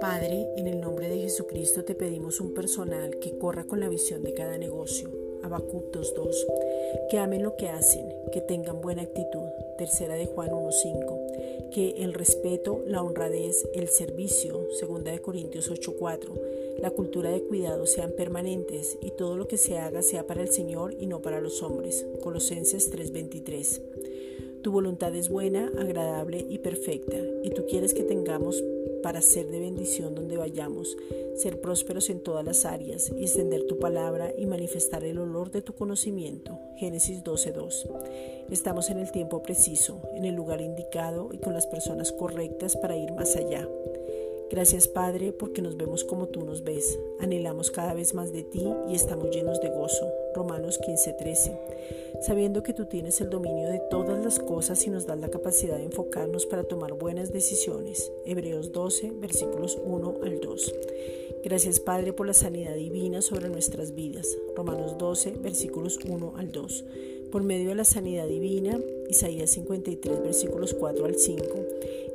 Padre, en el nombre de Jesucristo te pedimos un personal que corra con la visión de cada negocio. Habacuc 2.2. Que amen lo que hacen, que tengan buena actitud. Tercera de Juan 1.5. Que el respeto, la honradez, el servicio. Segunda de Corintios 8.4. La cultura de cuidado sean permanentes y todo lo que se haga sea para el Señor y no para los hombres. Colosenses 3.23. Tu voluntad es buena, agradable y perfecta, y tú quieres que tengamos para ser de bendición donde vayamos, ser prósperos en todas las áreas y extender tu palabra y manifestar el olor de tu conocimiento. Génesis 12:2. Estamos en el tiempo preciso, en el lugar indicado y con las personas correctas para ir más allá. Gracias Padre porque nos vemos como tú nos ves. Anhelamos cada vez más de ti y estamos llenos de gozo. Romanos 15:13. Sabiendo que tú tienes el dominio de todas las cosas y nos das la capacidad de enfocarnos para tomar buenas decisiones. Hebreos 12, versículos 1 al 2. Gracias Padre por la sanidad divina sobre nuestras vidas. Romanos 12, versículos 1 al 2. Por medio de la sanidad divina, Isaías 53, versículos 4 al 5,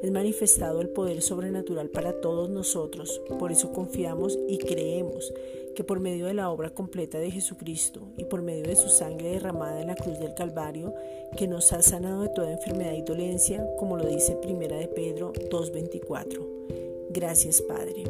es manifestado el poder sobrenatural para todos nosotros. Por eso confiamos y creemos que por medio de la obra completa de Jesucristo y por medio de su sangre derramada en la cruz del Calvario, que nos ha sanado de toda enfermedad y dolencia, como lo dice Primera de Pedro 2.24. Gracias Padre.